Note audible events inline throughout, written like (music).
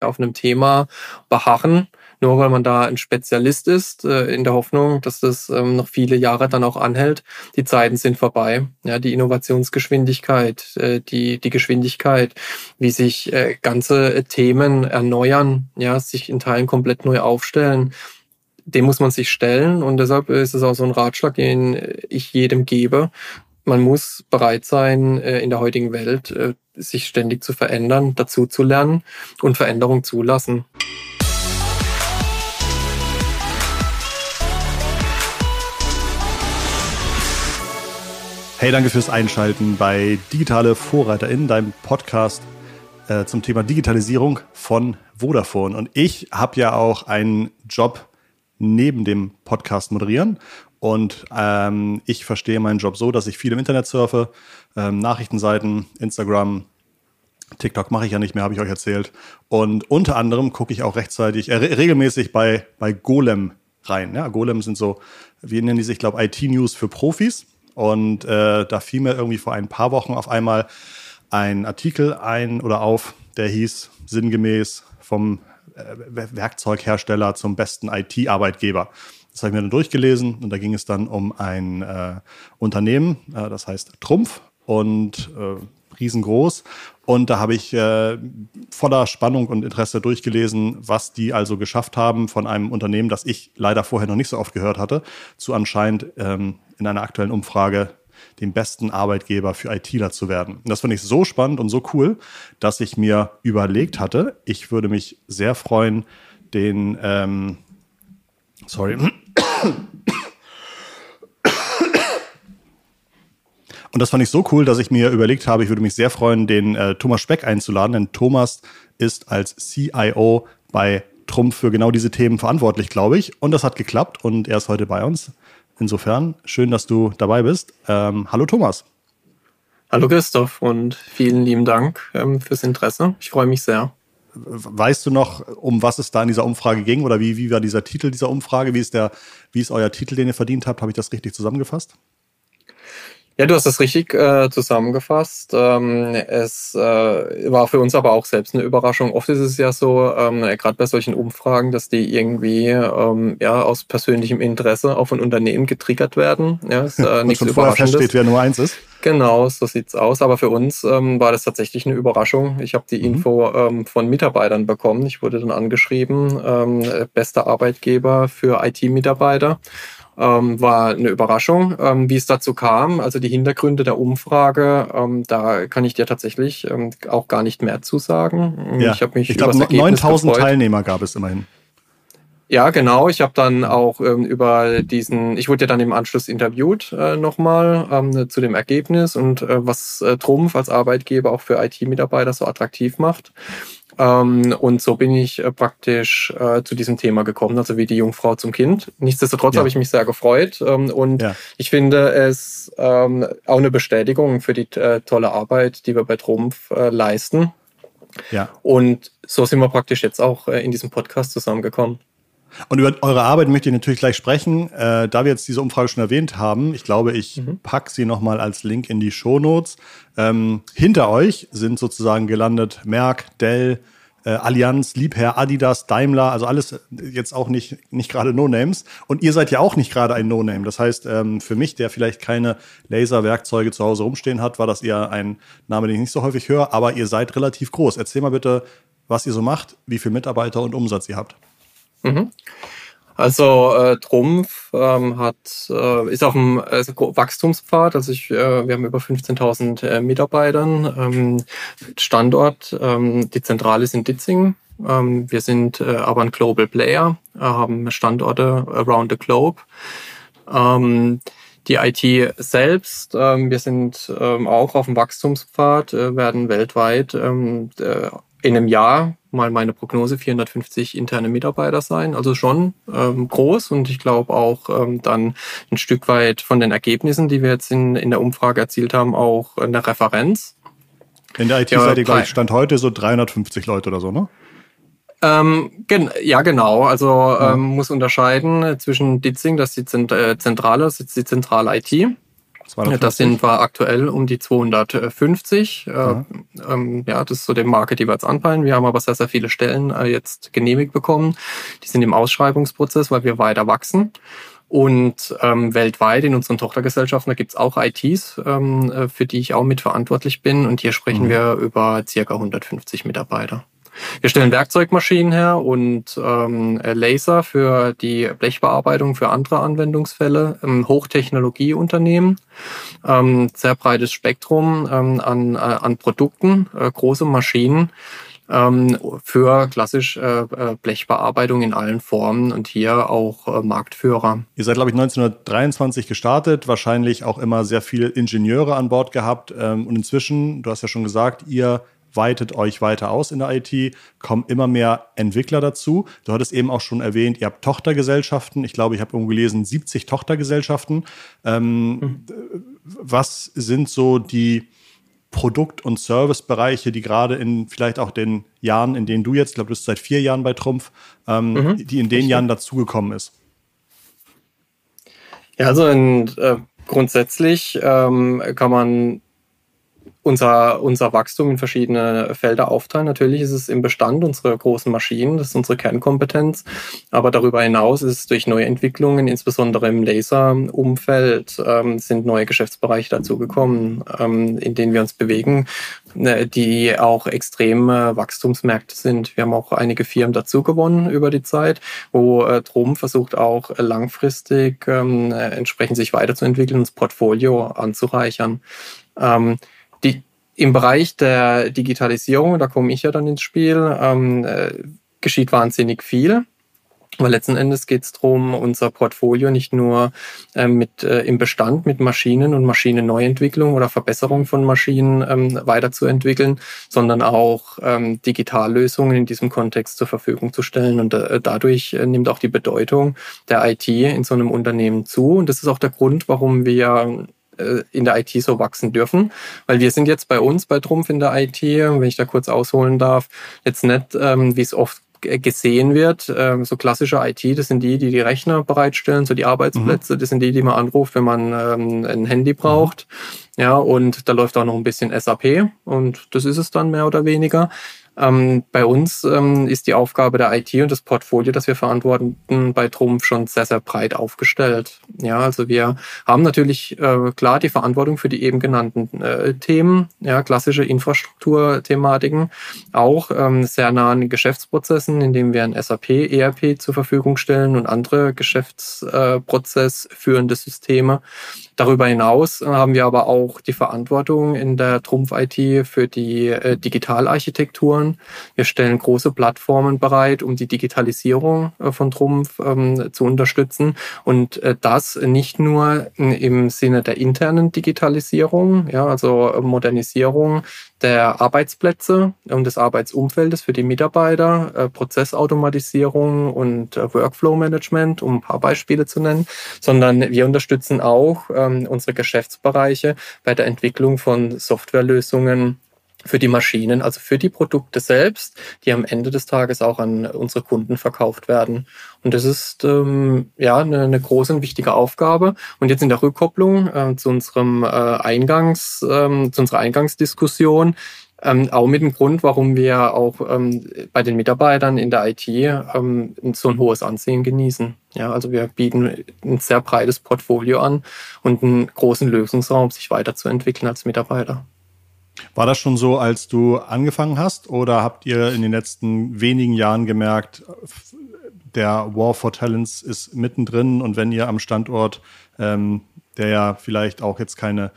auf einem Thema beharren, nur weil man da ein Spezialist ist, äh, in der Hoffnung, dass das ähm, noch viele Jahre dann auch anhält. Die Zeiten sind vorbei. Ja, die Innovationsgeschwindigkeit, äh, die, die Geschwindigkeit, wie sich äh, ganze Themen erneuern, ja, sich in Teilen komplett neu aufstellen, dem muss man sich stellen und deshalb ist es auch so ein Ratschlag, den ich jedem gebe. Man muss bereit sein, in der heutigen Welt sich ständig zu verändern, dazu zu lernen und Veränderung zulassen. Hey, danke fürs Einschalten bei Digitale VorreiterInnen, deinem Podcast äh, zum Thema Digitalisierung von Vodafone. Und ich habe ja auch einen Job neben dem Podcast moderieren. Und ähm, ich verstehe meinen Job so, dass ich viel im Internet surfe, ähm, Nachrichtenseiten, Instagram, TikTok mache ich ja nicht mehr, habe ich euch erzählt. Und unter anderem gucke ich auch rechtzeitig, äh, regelmäßig bei, bei Golem rein. Ja, Golem sind so, wie nennen die sich, ich glaube, IT-News für Profis. Und äh, da fiel mir irgendwie vor ein paar Wochen auf einmal ein Artikel ein oder auf, der hieß sinngemäß vom äh, Werkzeughersteller zum besten IT-Arbeitgeber. Das habe ich mir dann durchgelesen und da ging es dann um ein äh, Unternehmen, äh, das heißt Trumpf und äh, riesengroß. Und da habe ich äh, voller Spannung und Interesse durchgelesen, was die also geschafft haben von einem Unternehmen, das ich leider vorher noch nicht so oft gehört hatte, zu anscheinend ähm, in einer aktuellen Umfrage den besten Arbeitgeber für ITler zu werden. Und das fand ich so spannend und so cool, dass ich mir überlegt hatte, ich würde mich sehr freuen, den, ähm, sorry, Und das fand ich so cool, dass ich mir überlegt habe, ich würde mich sehr freuen, den äh, Thomas Speck einzuladen, denn Thomas ist als CIO bei Trumpf für genau diese Themen verantwortlich, glaube ich. Und das hat geklappt und er ist heute bei uns. Insofern, schön, dass du dabei bist. Ähm, hallo Thomas. Hallo Christoph und vielen lieben Dank ähm, fürs Interesse. Ich freue mich sehr. Weißt du noch, um was es da in dieser Umfrage ging oder wie, wie war dieser Titel dieser Umfrage? Wie ist, der, wie ist euer Titel, den ihr verdient habt? Habe ich das richtig zusammengefasst? Ja, du hast das richtig äh, zusammengefasst. Ähm, es äh, war für uns aber auch selbst eine Überraschung. Oft ist es ja so, ähm, gerade bei solchen Umfragen, dass die irgendwie ähm, ja aus persönlichem Interesse auf ein Unternehmen getriggert werden. Ja, ist, äh, nichts schon vorher feststeht, wer nur eins ist. Genau, so sieht's aus. Aber für uns ähm, war das tatsächlich eine Überraschung. Ich habe die mhm. Info ähm, von Mitarbeitern bekommen. Ich wurde dann angeschrieben, ähm, bester Arbeitgeber für IT-Mitarbeiter ähm, war eine Überraschung. Ähm, wie es dazu kam, also die Hintergründe der Umfrage, ähm, da kann ich dir tatsächlich ähm, auch gar nicht mehr zu sagen. Ja, ich habe mich ich glaube, 9000 Teilnehmer gab es immerhin. Ja, genau. Ich habe dann auch ähm, über diesen, ich wurde ja dann im Anschluss interviewt äh, nochmal ähm, zu dem Ergebnis und äh, was äh, Trumpf als Arbeitgeber auch für IT-Mitarbeiter so attraktiv macht. Ähm, und so bin ich äh, praktisch äh, zu diesem Thema gekommen, also wie die Jungfrau zum Kind. Nichtsdestotrotz ja. habe ich mich sehr gefreut ähm, und ja. ich finde es ähm, auch eine Bestätigung für die äh, tolle Arbeit, die wir bei Trumpf äh, leisten. Ja. Und so sind wir praktisch jetzt auch äh, in diesem Podcast zusammengekommen. Und über eure Arbeit möchte ich natürlich gleich sprechen. Äh, da wir jetzt diese Umfrage schon erwähnt haben, ich glaube, ich mhm. packe sie nochmal als Link in die Shownotes. Ähm, hinter euch sind sozusagen gelandet Merck, Dell, äh, Allianz, Liebherr, Adidas, Daimler, also alles jetzt auch nicht, nicht gerade No-Names. Und ihr seid ja auch nicht gerade ein No-Name. Das heißt, ähm, für mich, der vielleicht keine Laserwerkzeuge zu Hause rumstehen hat, war das eher ein Name, den ich nicht so häufig höre, aber ihr seid relativ groß. Erzähl mal bitte, was ihr so macht, wie viele Mitarbeiter und Umsatz ihr habt. Mhm. Also äh, Trumpf ähm, hat, äh, ist auf dem äh, Wachstumspfad. Also ich, äh, wir haben über 15.000 äh, Mitarbeitern. Ähm, Standort, ähm, die Zentrale ist in Ditzingen. Ähm, wir sind äh, aber ein Global Player, äh, haben Standorte around the globe. Ähm, die IT selbst, ähm, wir sind ähm, auch auf dem Wachstumspfad, äh, werden weltweit ähm, äh, in einem Jahr mal meine Prognose 450 interne Mitarbeiter sein, also schon ähm, groß und ich glaube auch ähm, dann ein Stück weit von den Ergebnissen, die wir jetzt in, in der Umfrage erzielt haben, auch eine Referenz. In der IT ja, seid ihr, glaube ich, Stand heute so 350 Leute oder so, ne? Ähm, gen ja, genau. Also ja. Ähm, muss unterscheiden zwischen Ditzing, das ist die äh, Zentrale, das ist die zentrale IT 250? Das sind wir aktuell um die 250. Äh, ähm, ja, das ist so die Marke, die wir jetzt anpeilen. Wir haben aber sehr, sehr viele Stellen äh, jetzt genehmigt bekommen. Die sind im Ausschreibungsprozess, weil wir weiter wachsen. Und ähm, weltweit in unseren Tochtergesellschaften, da gibt's auch ITs, ähm, äh, für die ich auch mitverantwortlich bin. Und hier sprechen mhm. wir über circa 150 Mitarbeiter. Wir stellen Werkzeugmaschinen her und ähm, Laser für die Blechbearbeitung für andere Anwendungsfälle. Ähm, Hochtechnologieunternehmen, ähm, sehr breites Spektrum ähm, an, äh, an Produkten, äh, große Maschinen ähm, für klassisch äh, äh Blechbearbeitung in allen Formen und hier auch äh, Marktführer. Ihr seid, glaube ich, 1923 gestartet, wahrscheinlich auch immer sehr viele Ingenieure an Bord gehabt ähm, und inzwischen, du hast ja schon gesagt, ihr weitet euch weiter aus in der IT, kommen immer mehr Entwickler dazu. Du hattest eben auch schon erwähnt, ihr habt Tochtergesellschaften. Ich glaube, ich habe irgendwo gelesen, 70 Tochtergesellschaften. Ähm, mhm. Was sind so die Produkt- und Servicebereiche, die gerade in vielleicht auch den Jahren, in denen du jetzt, ich glaube, du bist seit vier Jahren bei Trumpf, ähm, mhm. die in den Jahren dazugekommen ist? Ja, also in, äh, grundsätzlich ähm, kann man unser, unser Wachstum in verschiedene Felder aufteilen. Natürlich ist es im Bestand unsere großen Maschinen, das ist unsere Kernkompetenz. Aber darüber hinaus ist es durch neue Entwicklungen, insbesondere im Laserumfeld, ähm, sind neue Geschäftsbereiche dazugekommen, ähm, in denen wir uns bewegen, äh, die auch extreme Wachstumsmärkte sind. Wir haben auch einige Firmen dazu gewonnen über die Zeit, wo äh, Drum versucht auch langfristig ähm, äh, entsprechend sich weiterzuentwickeln, das Portfolio anzureichern. Ähm, die, Im Bereich der Digitalisierung, da komme ich ja dann ins Spiel, ähm, äh, geschieht wahnsinnig viel. Aber letzten Endes geht es darum, unser Portfolio nicht nur ähm, mit äh, im Bestand mit Maschinen und Maschinenneuentwicklung oder Verbesserung von Maschinen ähm, weiterzuentwickeln, sondern auch ähm, Digitallösungen in diesem Kontext zur Verfügung zu stellen. Und äh, dadurch äh, nimmt auch die Bedeutung der IT in so einem Unternehmen zu. Und das ist auch der Grund, warum wir äh, in der IT so wachsen dürfen. Weil wir sind jetzt bei uns bei Trumpf in der IT, wenn ich da kurz ausholen darf, jetzt nicht, ähm, wie es oft gesehen wird. Ähm, so klassische IT, das sind die, die die Rechner bereitstellen, so die Arbeitsplätze, mhm. das sind die, die man anruft, wenn man ähm, ein Handy braucht. Mhm. Ja, und da läuft auch noch ein bisschen SAP und das ist es dann mehr oder weniger. Ähm, bei uns ähm, ist die Aufgabe der IT und das Portfolio, das wir verantworten, bei Trumpf schon sehr, sehr breit aufgestellt. Ja, also wir haben natürlich äh, klar die Verantwortung für die eben genannten äh, Themen, ja, klassische Infrastrukturthematiken, auch ähm, sehr nah an Geschäftsprozessen, indem wir ein SAP, ERP zur Verfügung stellen und andere Geschäftsprozessführende Systeme. Darüber hinaus haben wir aber auch die Verantwortung in der Trumpf-IT für die äh, Wir stellen große Plattformen bereit, um die Digitalisierung äh, von Trumpf ähm, zu unterstützen. Und äh, das nicht nur im Sinne der internen Digitalisierung, ja, also Modernisierung der Arbeitsplätze und des Arbeitsumfeldes für die Mitarbeiter, äh, Prozessautomatisierung und äh, Workflow-Management, um ein paar Beispiele zu nennen, sondern wir unterstützen auch ähm, unsere Geschäftsbereiche bei der Entwicklung von Softwarelösungen für die Maschinen, also für die Produkte selbst, die am Ende des Tages auch an unsere Kunden verkauft werden. Und das ist ähm, ja eine, eine große und wichtige Aufgabe. Und jetzt in der Rückkopplung äh, zu unserem äh, Eingangs, ähm, zu unserer Eingangsdiskussion, ähm, auch mit dem Grund, warum wir auch ähm, bei den Mitarbeitern in der IT ähm, so ein hohes Ansehen genießen. Ja, also wir bieten ein sehr breites Portfolio an und einen großen Lösungsraum, sich weiterzuentwickeln als Mitarbeiter. War das schon so, als du angefangen hast, oder habt ihr in den letzten wenigen Jahren gemerkt, der War for Talents ist mittendrin und wenn ihr am Standort, ähm, der ja vielleicht auch jetzt keine,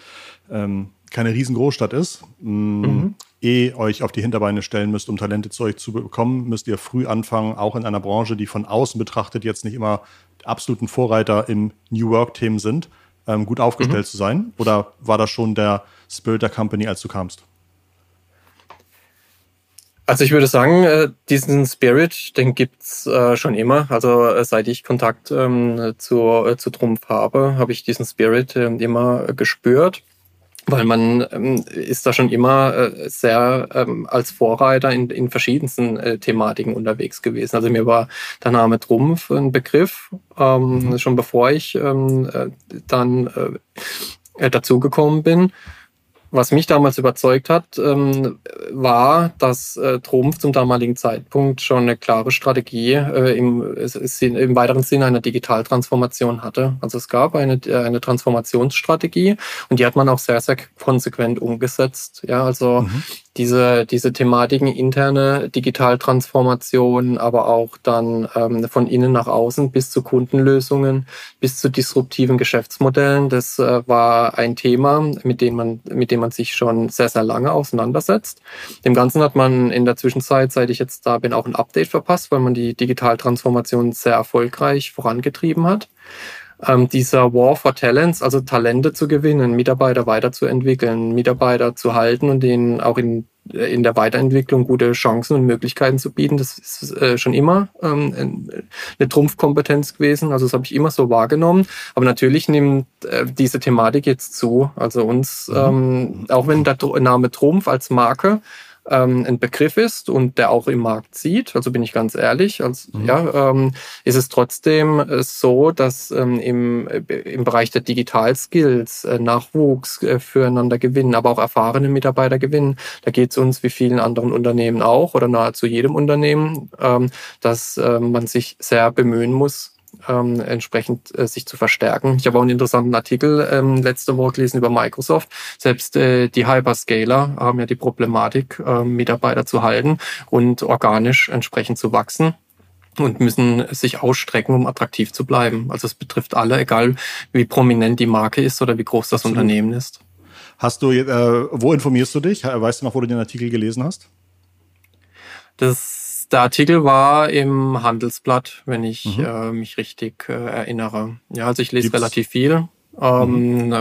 ähm, keine Riesengroßstadt ist, mh, mhm. eh euch auf die Hinterbeine stellen müsst, um Talente zu euch zu bekommen, müsst ihr früh anfangen, auch in einer Branche, die von außen betrachtet jetzt nicht immer absoluten Vorreiter im New Work-Themen sind, ähm, gut aufgestellt mhm. zu sein? Oder war das schon der Spirit der Company, als du kamst? Also ich würde sagen, äh, diesen Spirit, den gibt's äh, schon immer. Also äh, seit ich Kontakt ähm, zu, zu Trumpf habe, habe ich diesen Spirit ähm, immer gespürt weil man ähm, ist da schon immer sehr als Vorreiter in, in verschiedensten Thematiken unterwegs gewesen. Also mir war der Name Trumpf ein Begriff, mhm. schon bevor ich dann dazugekommen bin was mich damals überzeugt hat, ähm, war, dass äh, Trumpf zum damaligen Zeitpunkt schon eine klare Strategie äh, im, im weiteren Sinne einer Digitaltransformation hatte. Also es gab eine, äh, eine Transformationsstrategie und die hat man auch sehr, sehr konsequent umgesetzt. Ja, also mhm diese, diese Thematiken interne Digitaltransformation, aber auch dann ähm, von innen nach außen bis zu Kundenlösungen, bis zu disruptiven Geschäftsmodellen. Das äh, war ein Thema, mit dem man, mit dem man sich schon sehr, sehr lange auseinandersetzt. Dem Ganzen hat man in der Zwischenzeit, seit ich jetzt da bin, auch ein Update verpasst, weil man die Digitaltransformation sehr erfolgreich vorangetrieben hat ähm, dieser War for Talents, also Talente zu gewinnen, Mitarbeiter weiterzuentwickeln, Mitarbeiter zu halten und denen auch in, äh, in der Weiterentwicklung gute Chancen und Möglichkeiten zu bieten, das ist äh, schon immer ähm, eine Trumpfkompetenz gewesen. Also das habe ich immer so wahrgenommen. Aber natürlich nimmt äh, diese Thematik jetzt zu. Also uns, mhm. ähm, auch wenn der Name Trumpf als Marke ähm, ein Begriff ist und der auch im Markt zieht, also bin ich ganz ehrlich, als, mhm. ja, ähm, ist es trotzdem äh, so, dass ähm, im, äh, im Bereich der Digital-Skills äh, Nachwuchs äh, füreinander gewinnen, aber auch erfahrene Mitarbeiter gewinnen. Da geht es uns wie vielen anderen Unternehmen auch oder nahezu jedem Unternehmen, ähm, dass äh, man sich sehr bemühen muss, ähm, entsprechend äh, sich zu verstärken. Ich habe auch einen interessanten Artikel ähm, letzte Woche gelesen über Microsoft. Selbst äh, die Hyperscaler haben ja die Problematik, äh, Mitarbeiter zu halten und organisch entsprechend zu wachsen und müssen sich ausstrecken, um attraktiv zu bleiben. Also es betrifft alle, egal wie prominent die Marke ist oder wie groß das Absolut. Unternehmen ist. Hast du, äh, wo informierst du dich? Weißt du noch, wo du den Artikel gelesen hast? Das der Artikel war im Handelsblatt, wenn ich mhm. äh, mich richtig äh, erinnere. Ja, also ich lese Gibt's? relativ viel. Ähm, mhm.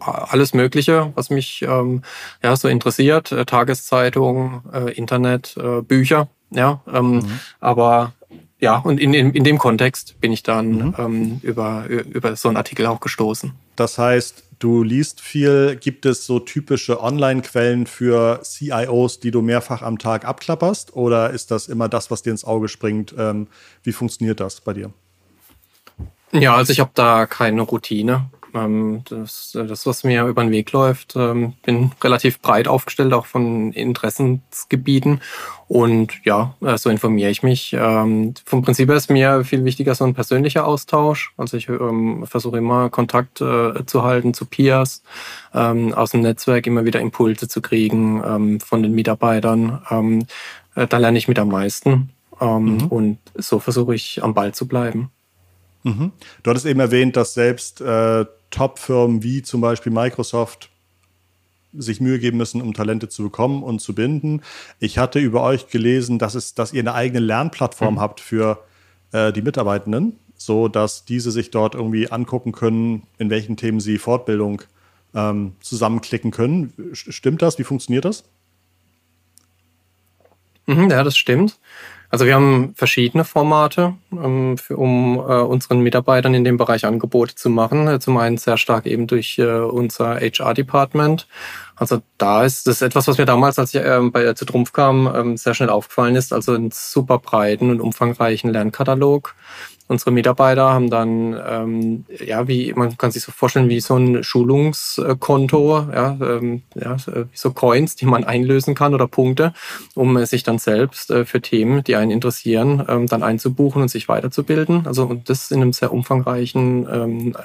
Alles Mögliche, was mich ähm, ja so interessiert. Äh, Tageszeitung, äh, Internet, äh, Bücher. Ja, ähm, mhm. aber ja, und in, in, in dem Kontext bin ich dann mhm. ähm, über, über so einen Artikel auch gestoßen. Das heißt, du liest viel. Gibt es so typische Online-Quellen für CIOs, die du mehrfach am Tag abklapperst? Oder ist das immer das, was dir ins Auge springt? Ähm, wie funktioniert das bei dir? Ja, also ich habe da keine Routine. Ähm, das, das, was mir über den Weg läuft, ähm, bin relativ breit aufgestellt, auch von Interessensgebieten. Und ja, äh, so informiere ich mich. Ähm, vom Prinzip her ist mir viel wichtiger so ein persönlicher Austausch. Also ich versuche immer Kontakt äh, zu halten zu Peers, aus dem Netzwerk immer wieder Impulse zu kriegen von den Mitarbeitern. Äh, da lerne ich mit am meisten. Mhm. Und so versuche ich am Ball zu bleiben. Mhm. Du hattest eben erwähnt, dass selbst äh, Top-Firmen wie zum Beispiel Microsoft sich Mühe geben müssen, um Talente zu bekommen und zu binden. Ich hatte über euch gelesen, dass, es, dass ihr eine eigene Lernplattform mhm. habt für äh, die Mitarbeitenden, so dass diese sich dort irgendwie angucken können, in welchen Themen sie Fortbildung ähm, zusammenklicken können. Stimmt das? Wie funktioniert das? Mhm, ja, das stimmt. Also wir haben verschiedene Formate, ähm, um äh, unseren Mitarbeitern in dem Bereich Angebote zu machen. Äh, zum einen sehr stark eben durch äh, unser HR-Department. Also da ist das etwas, was mir damals, als ich äh, bei zu Trumpf kam, ähm, sehr schnell aufgefallen ist. Also einen super breiten und umfangreichen Lernkatalog unsere Mitarbeiter haben dann, ähm, ja, wie man kann sich so vorstellen, wie so ein Schulungskonto, ja, ähm, ja, so Coins, die man einlösen kann oder Punkte, um sich dann selbst äh, für Themen, die einen interessieren, ähm, dann einzubuchen und sich weiterzubilden. Also und das in einem sehr umfangreichen ähm,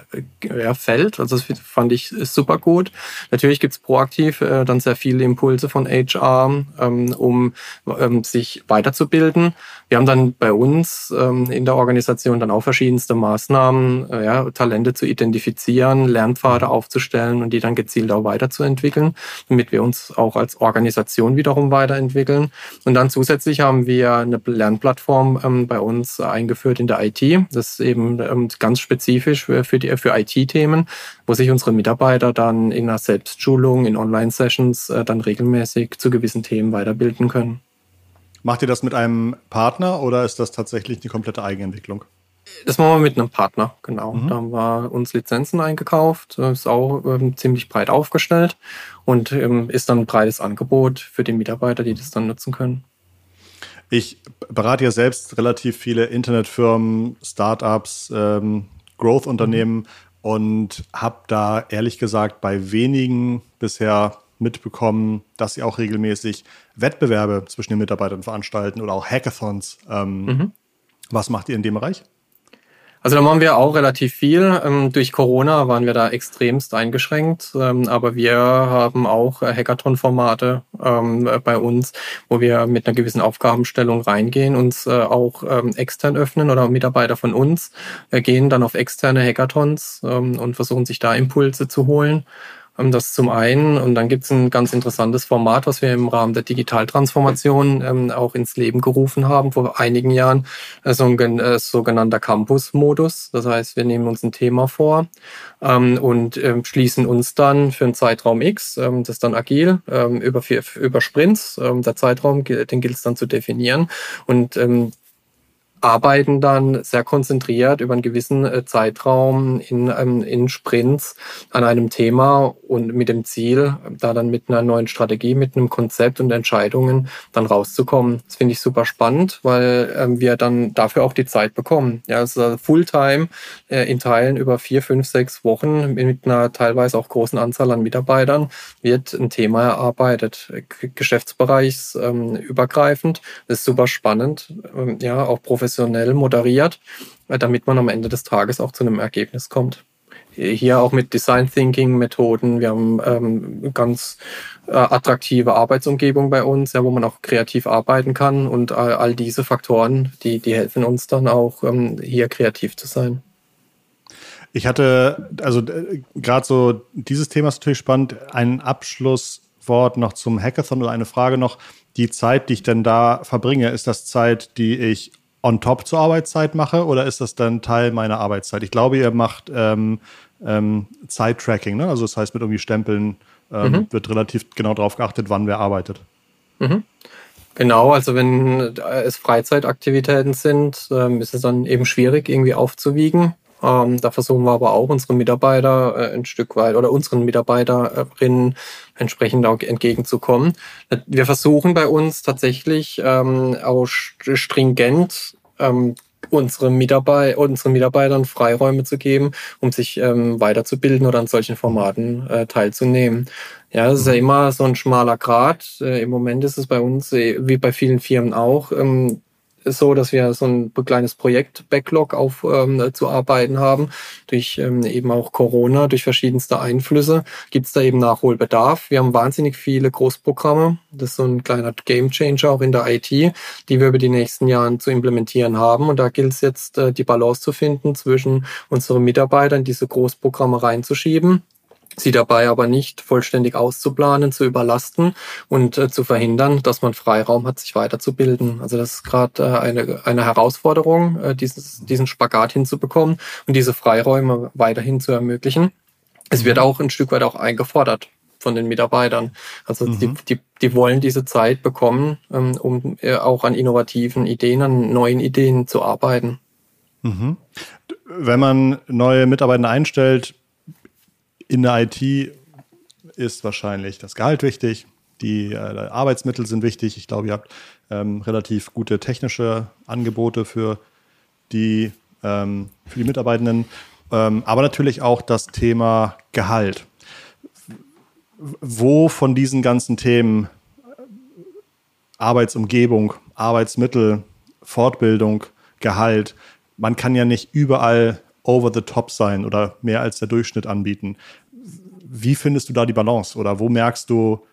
ja, Feld. Also das fand ich super gut. Natürlich gibt's proaktiv äh, dann sehr viele Impulse von HR, ähm, um ähm, sich weiterzubilden. Wir haben dann bei uns ähm, in der Organisation dann auch verschiedenste Maßnahmen, äh, ja, Talente zu identifizieren, Lernpfade aufzustellen und die dann gezielt auch weiterzuentwickeln, damit wir uns auch als Organisation wiederum weiterentwickeln. Und dann zusätzlich haben wir eine Lernplattform ähm, bei uns eingeführt in der IT. Das ist eben ähm, ganz spezifisch für, für, die, für IT-Themen, wo sich unsere Mitarbeiter dann in einer Selbstschulung, in Online-Sessions äh, dann regelmäßig zu gewissen Themen weiterbilden können. Macht ihr das mit einem Partner oder ist das tatsächlich eine komplette Eigenentwicklung? Das machen wir mit einem Partner, genau. Mhm. Da haben wir uns Lizenzen eingekauft, ist auch ähm, ziemlich breit aufgestellt und ähm, ist dann ein breites Angebot für die Mitarbeiter, die das dann nutzen können. Ich berate ja selbst relativ viele Internetfirmen, Startups, ähm, Growth-Unternehmen. und habe da ehrlich gesagt bei wenigen bisher mitbekommen, dass sie auch regelmäßig Wettbewerbe zwischen den Mitarbeitern veranstalten oder auch Hackathons. Ähm, mhm. Was macht ihr in dem Bereich? Also da machen wir auch relativ viel. Ähm, durch Corona waren wir da extremst eingeschränkt, ähm, aber wir haben auch äh, Hackathon-Formate ähm, bei uns, wo wir mit einer gewissen Aufgabenstellung reingehen, uns äh, auch extern öffnen oder Mitarbeiter von uns äh, gehen dann auf externe Hackathons und versuchen sich da Impulse zu holen. Ähm, das zum einen. Und dann gibt es ein ganz interessantes Format, was wir im Rahmen der Digitaltransformation ähm, auch ins Leben gerufen haben vor einigen Jahren, äh, so ein äh, sogenannter Campus-Modus. Das heißt, wir nehmen uns ein Thema vor ähm, und schließen uns dann für einen Zeitraum X, das ist dann agil, über, über Sprints. Der Zeitraum, den gilt es dann zu definieren. Und arbeiten dann sehr konzentriert über einen gewissen äh, Zeitraum in, ähm, in Sprints an einem Thema und mit dem Ziel, da dann mit einer neuen Strategie, mit einem Konzept und Entscheidungen dann rauszukommen. Das finde ich super spannend, weil ähm, wir dann dafür auch die Zeit bekommen. Ja, also Fulltime äh, in Teilen über vier, fünf, sechs Wochen mit einer teilweise auch großen Anzahl an Mitarbeitern wird ein Thema erarbeitet, geschäftsbereichsübergreifend. Das ist super spannend, ähm, ja, auch professionell professionell moderiert, äh, damit man am Ende des Tages auch zu einem Ergebnis kommt. Hier auch mit Design Thinking Methoden. Wir haben ähm, ganz äh, attraktive Arbeitsumgebung bei uns, ja, wo man auch kreativ arbeiten kann und all, all diese Faktoren, die, die helfen uns dann auch ähm, hier kreativ zu sein. Ich hatte, also äh, gerade so dieses Thema ist natürlich spannend. Ein Abschlusswort noch zum Hackathon oder eine Frage noch. Die Zeit, die ich denn da verbringe, ist das Zeit, die ich on top zur Arbeitszeit mache oder ist das dann Teil meiner Arbeitszeit? Ich glaube, ihr macht ähm, ähm, Zeit-Tracking, ne? also das heißt mit irgendwie Stempeln ähm, mhm. wird relativ genau darauf geachtet, wann wer arbeitet. Mhm. Genau, also wenn es Freizeitaktivitäten sind, ähm, ist es dann eben schwierig irgendwie aufzuwiegen. Ähm, da versuchen wir aber auch unsere Mitarbeiter äh, ein Stück weit oder unseren Mitarbeiterinnen entsprechend auch entgegenzukommen. Wir versuchen bei uns tatsächlich ähm, auch stringent ähm, unsere, Mitarbeit unseren Mitarbeitern Freiräume zu geben, um sich ähm, weiterzubilden oder an solchen Formaten äh, teilzunehmen. Ja, das ist ja mhm. immer so ein schmaler Grad. Äh, Im Moment ist es bei uns, äh, wie bei vielen Firmen auch, ähm, so, dass wir so ein kleines Projekt-Backlog auf ähm, haben. Durch ähm, eben auch Corona, durch verschiedenste Einflüsse gibt es da eben Nachholbedarf. Wir haben wahnsinnig viele Großprogramme. Das ist so ein kleiner Gamechanger auch in der IT, die wir über die nächsten Jahre zu implementieren haben. Und da gilt es jetzt, äh, die Balance zu finden zwischen unseren Mitarbeitern, diese Großprogramme reinzuschieben sie dabei aber nicht vollständig auszuplanen, zu überlasten und äh, zu verhindern, dass man Freiraum hat, sich weiterzubilden. Also das ist gerade äh, eine, eine Herausforderung, äh, dieses, diesen Spagat hinzubekommen und diese Freiräume weiterhin zu ermöglichen. Es wird mhm. auch ein Stück weit auch eingefordert von den Mitarbeitern. Also mhm. die, die, die wollen diese Zeit bekommen, ähm, um äh, auch an innovativen Ideen, an neuen Ideen zu arbeiten. Mhm. Wenn man neue Mitarbeiter einstellt, in der IT ist wahrscheinlich das Gehalt wichtig, die äh, Arbeitsmittel sind wichtig. Ich glaube, ihr habt ähm, relativ gute technische Angebote für die, ähm, für die Mitarbeitenden, ähm, aber natürlich auch das Thema Gehalt. Wo von diesen ganzen Themen Arbeitsumgebung, Arbeitsmittel, Fortbildung, Gehalt, man kann ja nicht überall over the top sein oder mehr als der Durchschnitt anbieten. Wie findest du da die Balance oder wo merkst du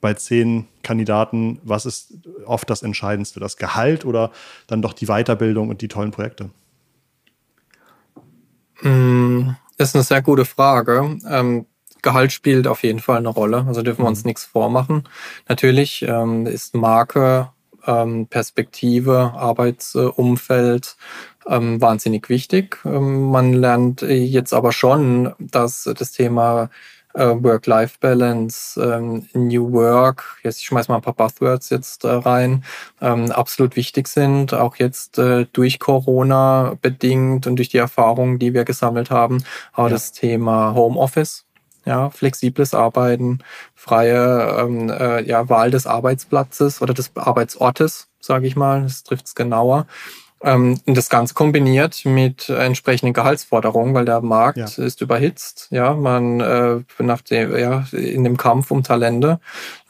bei zehn Kandidaten, was ist oft das Entscheidendste? Das Gehalt oder dann doch die Weiterbildung und die tollen Projekte? Hm, das ist eine sehr gute Frage. Ähm, Gehalt spielt auf jeden Fall eine Rolle. Also dürfen wir uns mhm. nichts vormachen. Natürlich ähm, ist Marke, ähm, Perspektive, Arbeitsumfeld, ähm, wahnsinnig wichtig. Ähm, man lernt jetzt aber schon, dass das Thema äh, Work-Life-Balance, ähm, New Work, jetzt ich schmeiß mal ein paar Buzzwords jetzt äh, rein, ähm, absolut wichtig sind, auch jetzt äh, durch Corona bedingt und durch die Erfahrungen, die wir gesammelt haben, auch ja. das Thema Homeoffice. Ja, flexibles Arbeiten, freie ähm, äh, ja, Wahl des Arbeitsplatzes oder des Arbeitsortes, sage ich mal, das trifft es genauer Ähm, das Ganze kombiniert mit entsprechenden Gehaltsforderungen, weil der Markt ja. ist überhitzt. Ja, man äh, nach dem, ja, in dem Kampf um Talente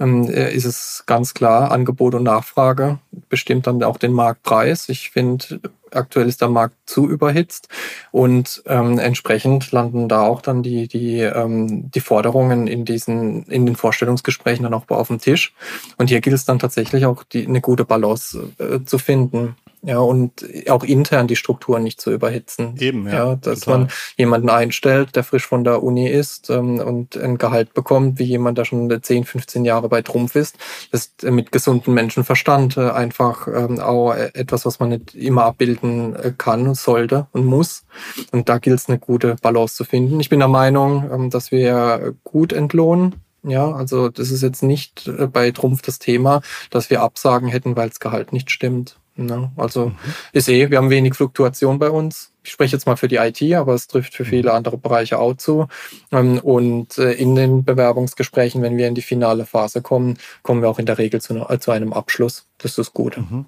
ähm, äh, ist es ganz klar, Angebot und Nachfrage bestimmt dann auch den Marktpreis. Ich finde, aktuell ist der Markt zu überhitzt und ähm, entsprechend landen da auch dann die, die, ähm, die Forderungen in diesen, in den Vorstellungsgesprächen dann auch auf dem Tisch. Und hier gilt es dann tatsächlich auch die, eine gute Balance äh, zu finden. Ja, und auch intern die Strukturen nicht zu überhitzen. Eben, ja. ja dass total. man jemanden einstellt, der frisch von der Uni ist ähm, und ein Gehalt bekommt, wie jemand, der schon 10, 15 Jahre bei Trumpf ist. Das ist mit gesundem Menschenverstand äh, einfach ähm, auch etwas, was man nicht immer abbilden äh, kann, sollte und muss. Und da gilt es, eine gute Balance zu finden. Ich bin der Meinung, ähm, dass wir gut entlohnen. Ja, also das ist jetzt nicht äh, bei Trumpf das Thema, dass wir Absagen hätten, weil das Gehalt nicht stimmt. Ne? Also mhm. ist eh, wir haben wenig Fluktuation bei uns. Ich spreche jetzt mal für die IT, aber es trifft für viele andere Bereiche auch zu. Ähm, und äh, in den Bewerbungsgesprächen, wenn wir in die finale Phase kommen, kommen wir auch in der Regel zu, zu einem Abschluss. Das ist gut. Mhm.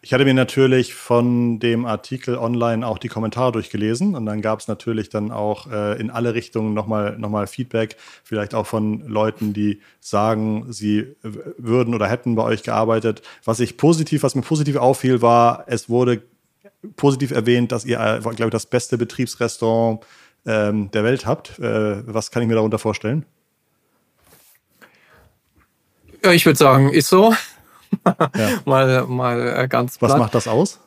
Ich hatte mir natürlich von dem Artikel online auch die Kommentare durchgelesen und dann gab es natürlich dann auch äh, in alle Richtungen nochmal noch mal Feedback, vielleicht auch von Leuten, die sagen, sie würden oder hätten bei euch gearbeitet. Was ich positiv, was mir positiv auffiel, war, es wurde positiv erwähnt, dass ihr, äh, glaube ich, das beste Betriebsrestaurant ähm, der Welt habt. Äh, was kann ich mir darunter vorstellen? Ja, ich würde sagen, ist so. (laughs) Mal, mal äh, ganz platt. Was macht das aus?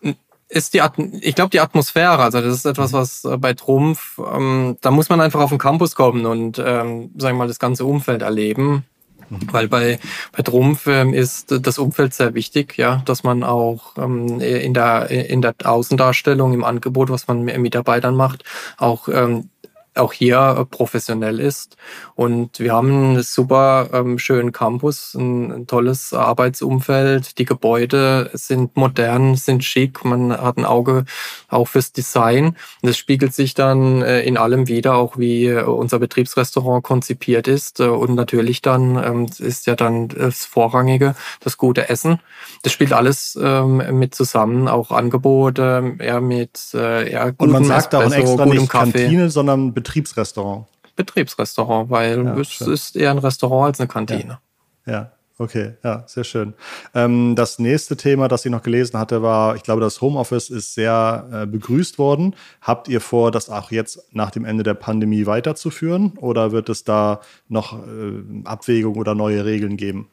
Ist die, ich glaube, die Atmosphäre. Also das ist etwas, was äh, bei Trumpf, ähm, da muss man einfach auf den Campus kommen und, ähm, sagen wir mal, das ganze Umfeld erleben. Mhm. Weil bei, bei Trumpf ähm, ist das Umfeld sehr wichtig, ja, dass man auch ähm, in, der, in der Außendarstellung, im Angebot, was man mit Mitarbeitern macht, auch ähm, auch hier äh, professionell ist. Und wir haben einen super ähm, schönen Campus, ein, ein, tolles Arbeitsumfeld. Die Gebäude sind modern, sind schick. Man hat ein Auge auch fürs Design. Und das spiegelt sich dann äh, in allem wieder, auch wie äh, unser Betriebsrestaurant konzipiert ist. Äh, und natürlich dann ähm, ist ja dann das Vorrangige, das gute Essen. Das spielt alles ähm, mit zusammen, auch Angebote, ja, mit äh, ja, gutem Und man sagt Espresso, auch extra nicht Kaffee. Kantine, sondern Betriebsrestaurant. Betriebsrestaurant, weil ja, es schön. ist eher ein Restaurant als eine Kantine. Ja. ja. Okay, ja, sehr schön. Ähm, das nächste Thema, das ich noch gelesen hatte, war, ich glaube, das Homeoffice ist sehr äh, begrüßt worden. Habt ihr vor, das auch jetzt nach dem Ende der Pandemie weiterzuführen oder wird es da noch äh, Abwägungen oder neue Regeln geben?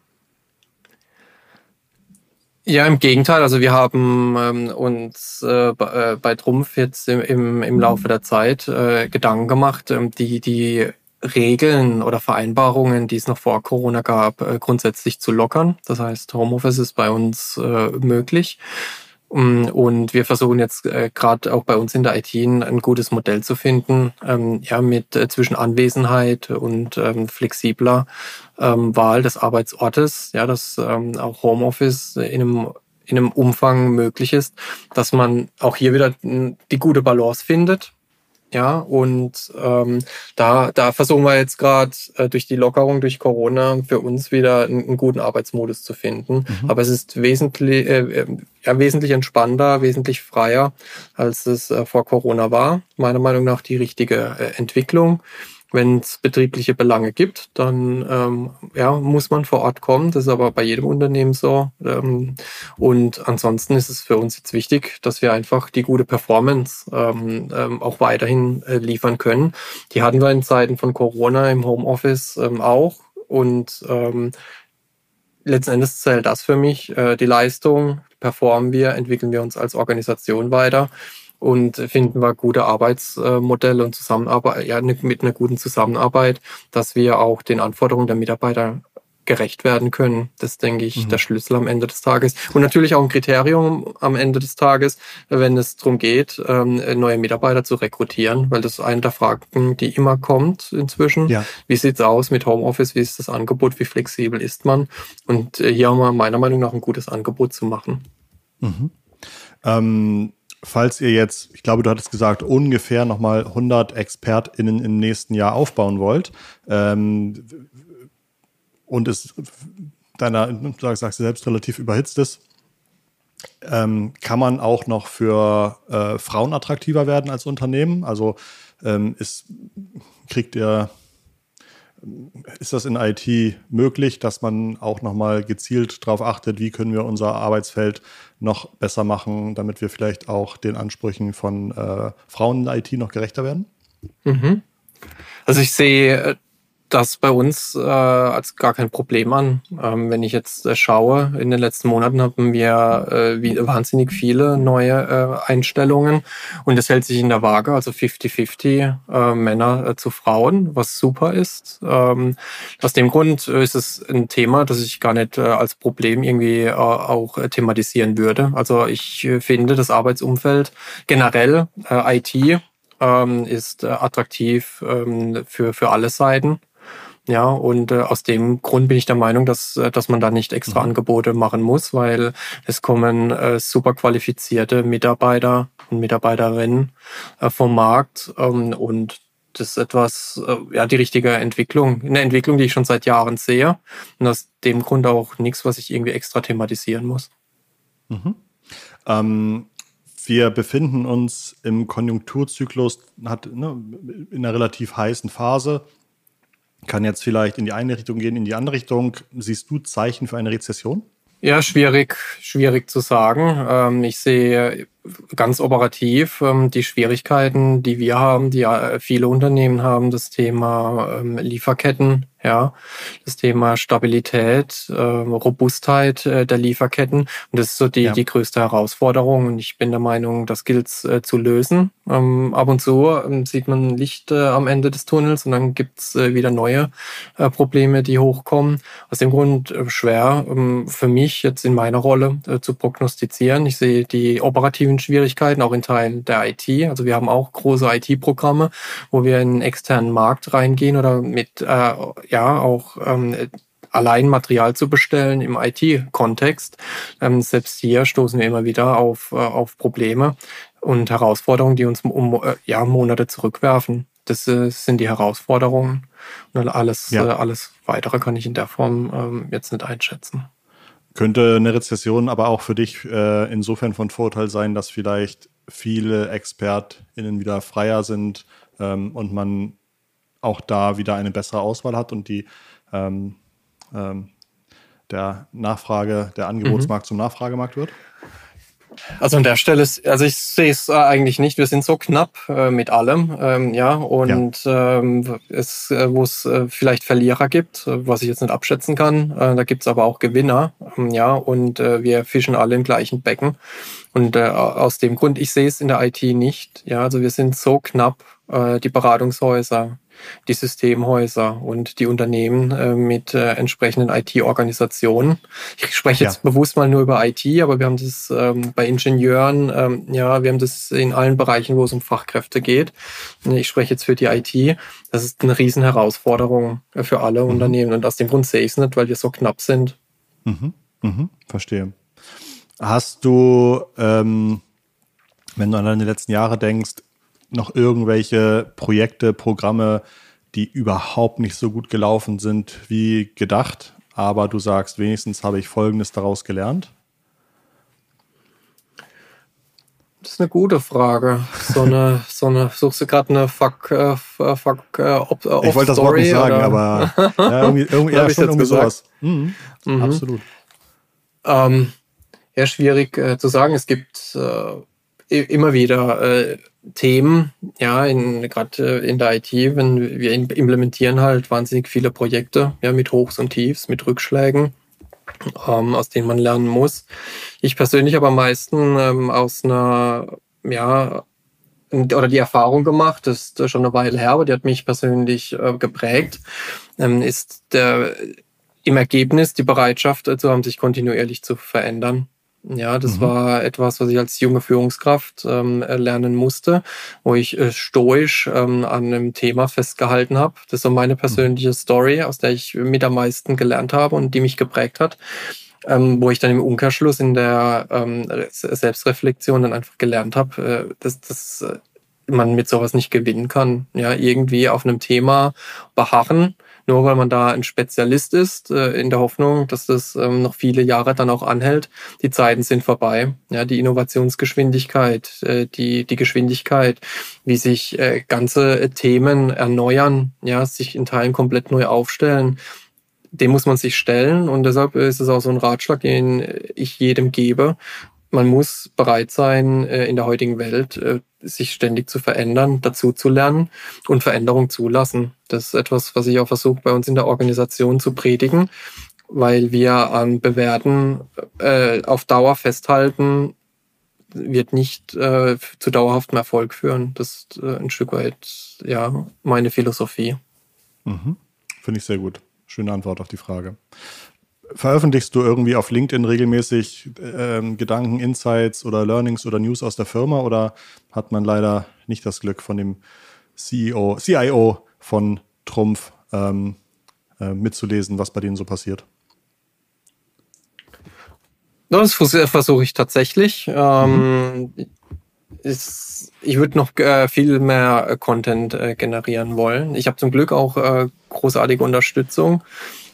Ja, im Gegenteil. Also wir haben ähm, uns äh, bei, äh, bei Trumpf jetzt im, im, im Laufe der Zeit äh, Gedanken gemacht, ähm, die, die Regeln oder Vereinbarungen, die es noch vor Corona gab, äh, grundsätzlich zu lockern. Das heißt, Homeoffice ist bei uns äh, möglich. Mm, und wir versuchen jetzt äh, gerade auch bei uns in der IT ein, gutes Modell zu finden, ähm, ja, mit äh, zwischen Anwesenheit und ähm, flexibler ähm, Wahl des Arbeitsortes, ja, dass ähm, auch Homeoffice in einem in einem Umfang möglich ist, dass man auch hier wieder die gute Balance findet ja, und ähm, da, da versuchen wir jetzt gerade äh, durch die Lockerung, durch Corona für uns wieder einen, einen guten Arbeitsmodus zu finden. Mhm. Aber es ist wesentlich, äh, äh, ja, wesentlich entspannter, wesentlich freier, als es äh, vor Corona war. Meiner Meinung nach die richtige äh, Entwicklung. Wenn es betriebliche Belange gibt, dann ähm, ja, muss man vor Ort kommen. Das ist aber bei jedem Unternehmen so. Ähm, und ansonsten ist es für uns jetzt wichtig, dass wir einfach die gute Performance ähm, ähm, auch weiterhin äh, liefern können. Die hatten wir in Zeiten von Corona im Homeoffice ähm, auch. Und ähm, letzten Endes zählt das für mich. Äh, die Leistung performen wir, entwickeln wir uns als Organisation weiter und finden wir gute Arbeitsmodelle und Zusammenarbeit, ja, ne, mit einer guten Zusammenarbeit, dass wir auch den Anforderungen der Mitarbeiter gerecht werden können. Das denke ich, mhm. der Schlüssel am Ende des Tages. Und natürlich auch ein Kriterium am Ende des Tages, wenn es darum geht, ähm, neue Mitarbeiter zu rekrutieren, weil das ist eine der Fragen, die immer kommt inzwischen. Ja. Wie sieht's aus mit Homeoffice? Wie ist das Angebot? Wie flexibel ist man? Und äh, hier haben wir meiner Meinung nach ein gutes Angebot zu machen. Mhm. Ähm falls ihr jetzt, ich glaube, du hattest gesagt, ungefähr nochmal 100 ExpertInnen im nächsten Jahr aufbauen wollt ähm, und es deiner, sagst du selbst, relativ überhitzt ist, ähm, kann man auch noch für äh, Frauen attraktiver werden als Unternehmen? Also ähm, ist, kriegt ihr, ist das in IT möglich, dass man auch nochmal gezielt darauf achtet, wie können wir unser Arbeitsfeld noch besser machen, damit wir vielleicht auch den Ansprüchen von äh, Frauen in IT noch gerechter werden? Mhm. Also ich sehe äh, das bei uns äh, als gar kein Problem an. Ähm, wenn ich jetzt äh, schaue, in den letzten Monaten haben wir äh, wie, wahnsinnig viele neue äh, Einstellungen und das hält sich in der Waage, also 50-50 äh, Männer äh, zu Frauen, was super ist. Ähm, aus dem Grund ist es ein Thema, das ich gar nicht äh, als Problem irgendwie äh, auch äh, thematisieren würde. Also ich äh, finde das Arbeitsumfeld generell äh, IT ähm, ist äh, attraktiv ähm, für, für alle Seiten. Ja, und äh, aus dem Grund bin ich der Meinung, dass, äh, dass man da nicht extra mhm. Angebote machen muss, weil es kommen äh, super qualifizierte Mitarbeiter und Mitarbeiterinnen äh, vom Markt ähm, und das ist etwas, äh, ja, die richtige Entwicklung, eine Entwicklung, die ich schon seit Jahren sehe und aus dem Grund auch nichts, was ich irgendwie extra thematisieren muss. Mhm. Ähm, wir befinden uns im Konjunkturzyklus, hat ne, in einer relativ heißen Phase kann jetzt vielleicht in die eine Richtung gehen, in die andere Richtung. Siehst du Zeichen für eine Rezession? Ja, schwierig, schwierig zu sagen. Ähm, ich sehe ganz operativ ähm, die Schwierigkeiten, die wir haben, die viele Unternehmen haben, das Thema ähm, Lieferketten, ja, das Thema Stabilität, äh, Robustheit äh, der Lieferketten. Und das ist so die, ja. die größte Herausforderung. Und ich bin der Meinung, das gilt äh, zu lösen. Ähm, ab und zu ähm, sieht man Licht äh, am Ende des Tunnels und dann gibt's äh, wieder neue äh, Probleme, die hochkommen. Aus dem Grund äh, schwer ähm, für mich jetzt in meiner Rolle äh, zu prognostizieren. Ich sehe die operativen Schwierigkeiten auch in Teilen der IT. Also wir haben auch große IT-Programme, wo wir in einen externen Markt reingehen oder mit äh, ja auch ähm, allein Material zu bestellen im IT-Kontext. Ähm, selbst hier stoßen wir immer wieder auf, äh, auf Probleme und Herausforderungen, die uns um äh, ja, Monate zurückwerfen. Das äh, sind die Herausforderungen. Und alles, ja. äh, alles weitere kann ich in der Form ähm, jetzt nicht einschätzen. Könnte eine Rezession aber auch für dich äh, insofern von Vorteil sein, dass vielleicht viele ExpertInnen wieder freier sind ähm, und man auch da wieder eine bessere Auswahl hat und die ähm, ähm, der Nachfrage, der Angebotsmarkt mhm. zum Nachfragemarkt wird? Also an der Stelle ist, also ich sehe es äh, eigentlich nicht. Wir sind so knapp äh, mit allem, ähm, ja, und ja. Ähm, es, äh, wo es äh, vielleicht Verlierer gibt, äh, was ich jetzt nicht abschätzen kann. Äh, da gibt es aber auch Gewinner, ähm, ja, und wir fischen alle im gleichen Becken. Und aus dem Grund, ich sehe es in der IT nicht. Ja, also wir sind so knapp, die Beratungshäuser, die Systemhäuser und die Unternehmen äh, mit äh, entsprechenden IT-Organisationen. Ich spreche jetzt ja. bewusst mal nur über IT, aber wir haben das ähm, bei Ingenieuren, ähm, ja, wir haben das in allen Bereichen, wo es um Fachkräfte geht. Ich spreche jetzt für die IT. Das ist eine riesen Herausforderung für alle mhm. Unternehmen und aus dem Grund sehe ich es nicht, weil wir so knapp sind. Mhm. Mhm. Verstehe. Hast du, ähm, wenn du an deine letzten Jahre denkst, noch irgendwelche Projekte, Programme, die überhaupt nicht so gut gelaufen sind wie gedacht, aber du sagst, wenigstens habe ich Folgendes daraus gelernt? Das ist eine gute Frage. So eine, (laughs) so eine, suchst du gerade eine Fuck, äh, Fuck, äh, op, äh, Ich wollte das Wort nicht sagen, oder? aber (laughs) ja, irgendwie, irgendwie, ja, schon irgendwie sowas. Mhm. Mhm. Absolut. Ähm, ja, schwierig äh, zu sagen. Es gibt äh, immer wieder äh, Themen, ja, gerade äh, in der IT, wenn wir implementieren halt wahnsinnig viele Projekte, ja, mit Hochs und Tiefs, mit Rückschlägen, ähm, aus denen man lernen muss. Ich persönlich aber am meisten ähm, aus einer, ja, oder die Erfahrung gemacht, das ist schon eine Weile her, aber die hat mich persönlich äh, geprägt, ähm, ist der, im Ergebnis die Bereitschaft zu also haben, sich kontinuierlich zu verändern. Ja, das mhm. war etwas, was ich als junge Führungskraft ähm, lernen musste, wo ich äh, stoisch ähm, an einem Thema festgehalten habe. Das ist so meine mhm. persönliche mhm. Story, aus der ich mit am meisten gelernt habe und die mich geprägt hat. Ähm, wo ich dann im Umkehrschluss in der ähm, Selbstreflexion dann einfach gelernt habe, äh, dass, dass äh, man mit sowas nicht gewinnen kann. Ja, irgendwie auf einem Thema beharren, nur weil man da ein Spezialist ist, äh, in der Hoffnung, dass das ähm, noch viele Jahre dann auch anhält. Die Zeiten sind vorbei. Ja, die Innovationsgeschwindigkeit, äh, die, die Geschwindigkeit, wie sich äh, ganze Themen erneuern, ja, sich in Teilen komplett neu aufstellen, dem muss man sich stellen und deshalb ist es auch so ein Ratschlag, den ich jedem gebe. Man muss bereit sein, äh, in der heutigen Welt äh, sich ständig zu verändern, dazu zu lernen und Veränderung zulassen. Das ist etwas, was ich auch versuche, bei uns in der Organisation zu predigen, weil wir an Bewerten äh, auf Dauer festhalten, wird nicht zu dauerhaftem Erfolg führen. Das ist ein Stück weit ja meine Philosophie. Mhm. Finde ich sehr gut. Schöne Antwort auf die Frage. Veröffentlichst du irgendwie auf LinkedIn regelmäßig ähm, Gedanken, Insights oder Learnings oder News aus der Firma oder hat man leider nicht das Glück von dem CEO, CIO von Trumpf ähm, äh, mitzulesen, was bei denen so passiert? Das versuche ich tatsächlich. Ähm, mhm. ist, ich würde noch äh, viel mehr Content äh, generieren wollen. Ich habe zum Glück auch äh, großartige Unterstützung,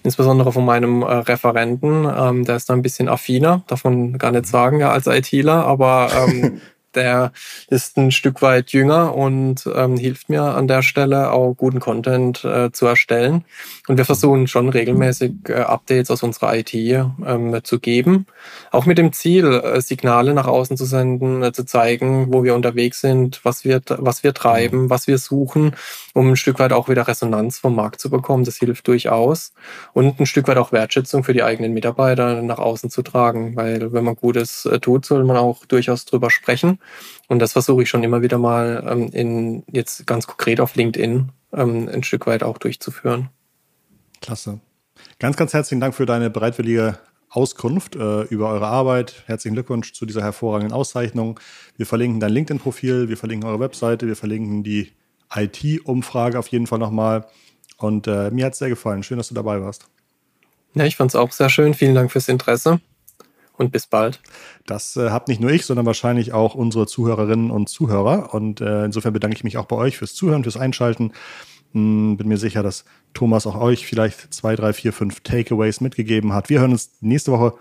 insbesondere von meinem äh, Referenten. Ähm, der ist da ein bisschen affiner, man gar nicht sagen, ja, als ITler, aber ähm, (laughs) der ist ein Stück weit jünger und ähm, hilft mir an der Stelle auch guten Content äh, zu erstellen. Und wir versuchen schon regelmäßig äh, Updates aus unserer IT ähm, zu geben. Auch mit dem Ziel, äh, Signale nach außen zu senden, äh, zu zeigen, wo wir unterwegs sind, was wir, was wir treiben, was wir suchen, um ein Stück weit auch wieder Resonanz vom Markt zu bekommen. Das hilft durchaus. Und ein Stück weit auch Wertschätzung für die eigenen Mitarbeiter nach außen zu tragen. Weil wenn man Gutes äh, tut, soll man auch durchaus drüber sprechen. Und das versuche ich schon immer wieder mal ähm, in jetzt ganz konkret auf LinkedIn ähm, ein Stück weit auch durchzuführen. Klasse. Ganz, ganz herzlichen Dank für deine bereitwillige Auskunft äh, über eure Arbeit. Herzlichen Glückwunsch zu dieser hervorragenden Auszeichnung. Wir verlinken dein LinkedIn-Profil, wir verlinken eure Webseite, wir verlinken die IT-Umfrage auf jeden Fall nochmal. Und äh, mir hat es sehr gefallen. Schön, dass du dabei warst. Ja, ich fand es auch sehr schön. Vielen Dank fürs Interesse und bis bald. Das äh, habt nicht nur ich, sondern wahrscheinlich auch unsere Zuhörerinnen und Zuhörer. Und äh, insofern bedanke ich mich auch bei euch fürs Zuhören, fürs Einschalten. Hm, bin mir sicher, dass Thomas auch euch vielleicht zwei, drei, vier, fünf Takeaways mitgegeben hat. Wir hören uns nächste Woche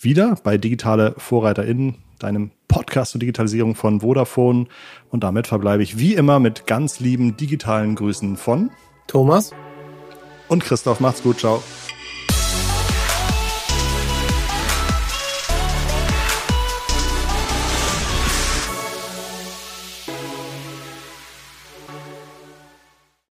wieder bei Digitale VorreiterInnen, deinem Podcast zur Digitalisierung von Vodafone. Und damit verbleibe ich wie immer mit ganz lieben digitalen Grüßen von Thomas und Christoph. Macht's gut, ciao.